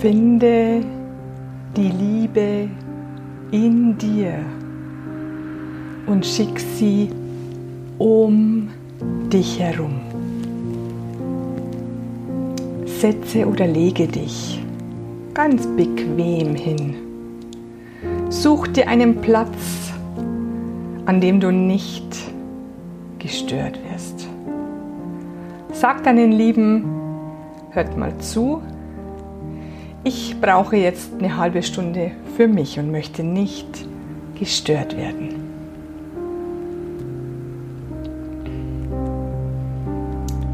Finde die Liebe in dir und schick sie um dich herum. Setze oder lege dich ganz bequem hin. Such dir einen Platz, an dem du nicht gestört wirst. Sag deinen Lieben, hört mal zu, ich brauche jetzt eine halbe Stunde für mich und möchte nicht gestört werden.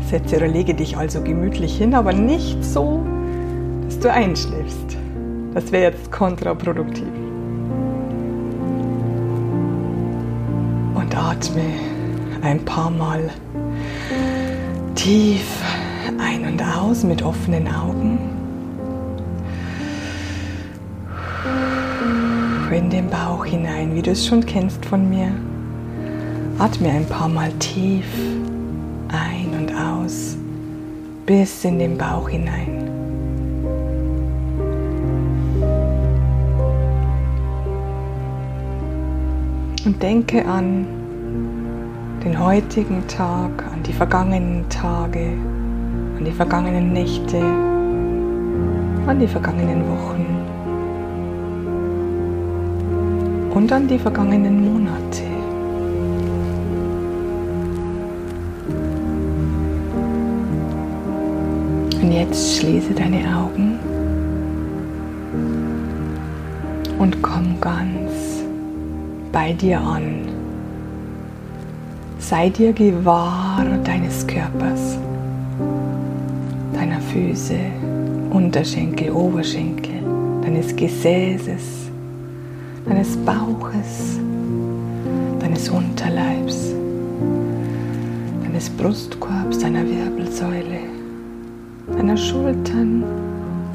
Setze oder lege dich also gemütlich hin, aber nicht so, dass du einschläfst. Das wäre jetzt kontraproduktiv. Und atme ein paar Mal tief ein und aus mit offenen Augen. In den Bauch hinein, wie du es schon kennst von mir. Atme ein paar Mal tief ein und aus bis in den Bauch hinein. Und denke an den heutigen Tag, an die vergangenen Tage, an die vergangenen Nächte, an die vergangenen Wochen. Und an die vergangenen Monate. Und jetzt schließe deine Augen und komm ganz bei dir an. Sei dir gewahr deines Körpers, deiner Füße, Unterschenkel, Oberschenkel, deines Gesäßes, deines Bauches, deines Unterleibs, deines Brustkorbs, deiner Wirbelsäule, deiner Schultern,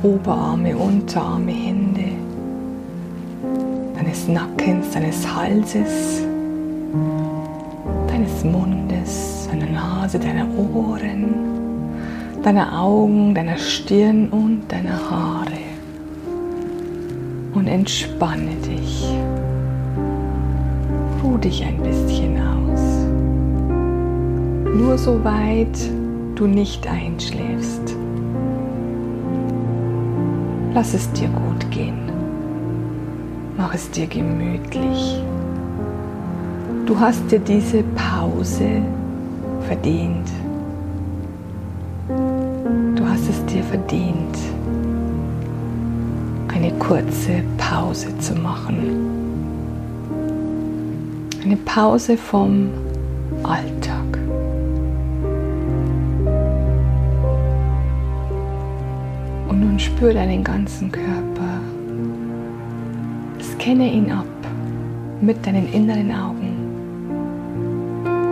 Oberarme, Unterarme, Hände, deines Nackens, deines Halses, deines Mundes, deiner Nase, deiner Ohren, deiner Augen, deiner Stirn und deiner Haare und entspanne dich. Ruh dich ein bisschen aus. Nur soweit du nicht einschläfst. Lass es dir gut gehen. Mach es dir gemütlich. Du hast dir diese Pause verdient. Du hast es dir verdient eine kurze Pause zu machen. Eine Pause vom Alltag. Und nun spür deinen ganzen Körper. Scanne ihn ab mit deinen inneren Augen.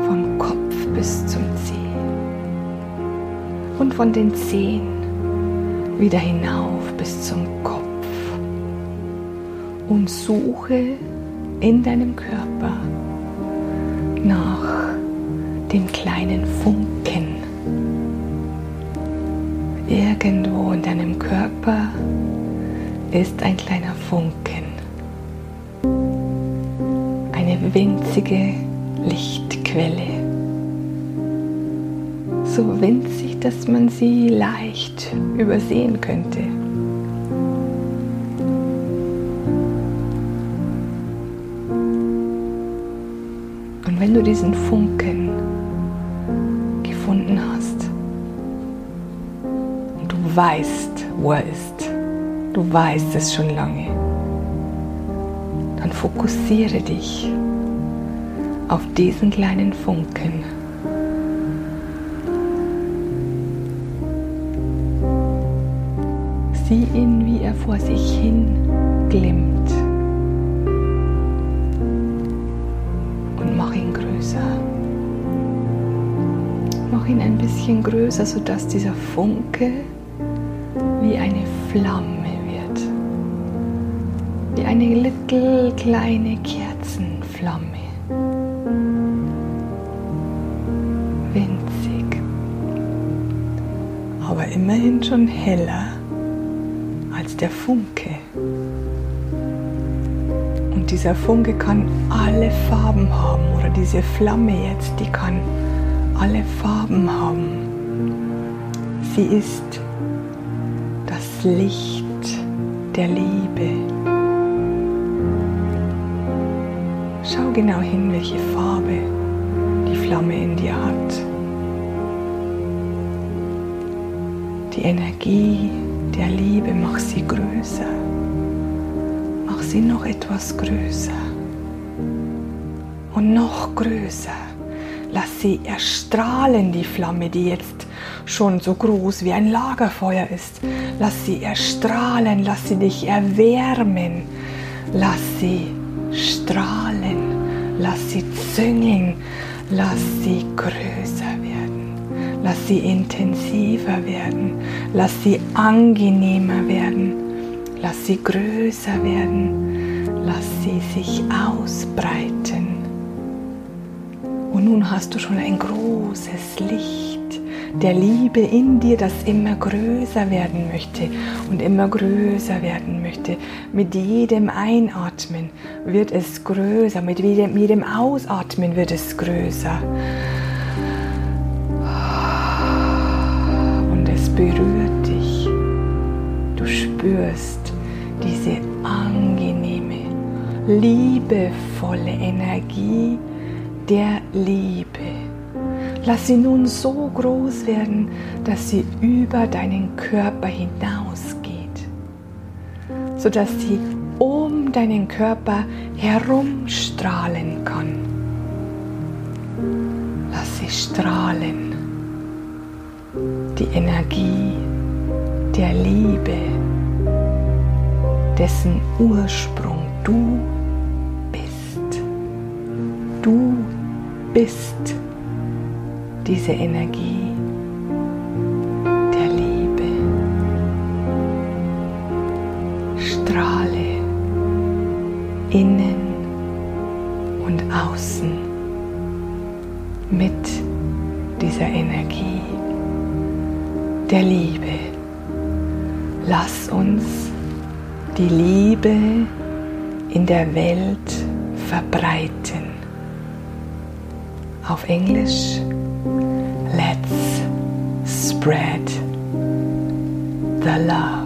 Vom Kopf bis zum Zeh. Und von den Zehen wieder hinauf bis zum Kopf und suche in deinem Körper nach dem kleinen Funken. Irgendwo in deinem Körper ist ein kleiner Funken. Eine winzige Lichtquelle. So winzig, dass man sie leicht übersehen könnte. Wenn du diesen Funken gefunden hast und du weißt, wo er ist, du weißt es schon lange, dann fokussiere dich auf diesen kleinen Funken. Sieh ihn, wie er vor sich hin glimmt. Ihn ein bisschen größer, sodass dieser Funke wie eine Flamme wird. Wie eine little kleine Kerzenflamme. Winzig. Aber immerhin schon heller als der Funke. Und dieser Funke kann alle Farben haben oder diese Flamme jetzt, die kann alle Farben haben. Sie ist das Licht der Liebe. Schau genau hin, welche Farbe die Flamme in dir hat. Die Energie der Liebe, mach sie größer. Mach sie noch etwas größer. Und noch größer. Lass sie erstrahlen, die Flamme, die jetzt schon so groß wie ein Lagerfeuer ist. Lass sie erstrahlen, lass sie dich erwärmen. Lass sie strahlen, lass sie züngeln, lass sie größer werden. Lass sie intensiver werden. Lass sie angenehmer werden. Lass sie größer werden. Lass sie sich ausbreiten. Und nun hast du schon ein großes Licht der Liebe in dir, das immer größer werden möchte und immer größer werden möchte. Mit jedem Einatmen wird es größer, mit jedem, Ausatmen wird es größer. Und es berührt dich. Du spürst diese angenehme, liebevolle Energie der Liebe. Lass sie nun so groß werden, dass sie über deinen Körper hinausgeht, sodass sie um deinen Körper herumstrahlen kann. Lass sie strahlen. Die Energie der Liebe, dessen Ursprung du bist. Du bist diese Energie der Liebe. Strahle innen und außen mit dieser Energie der Liebe. Lass uns die Liebe in der Welt verbreiten. Auf Englisch Let's spread the love.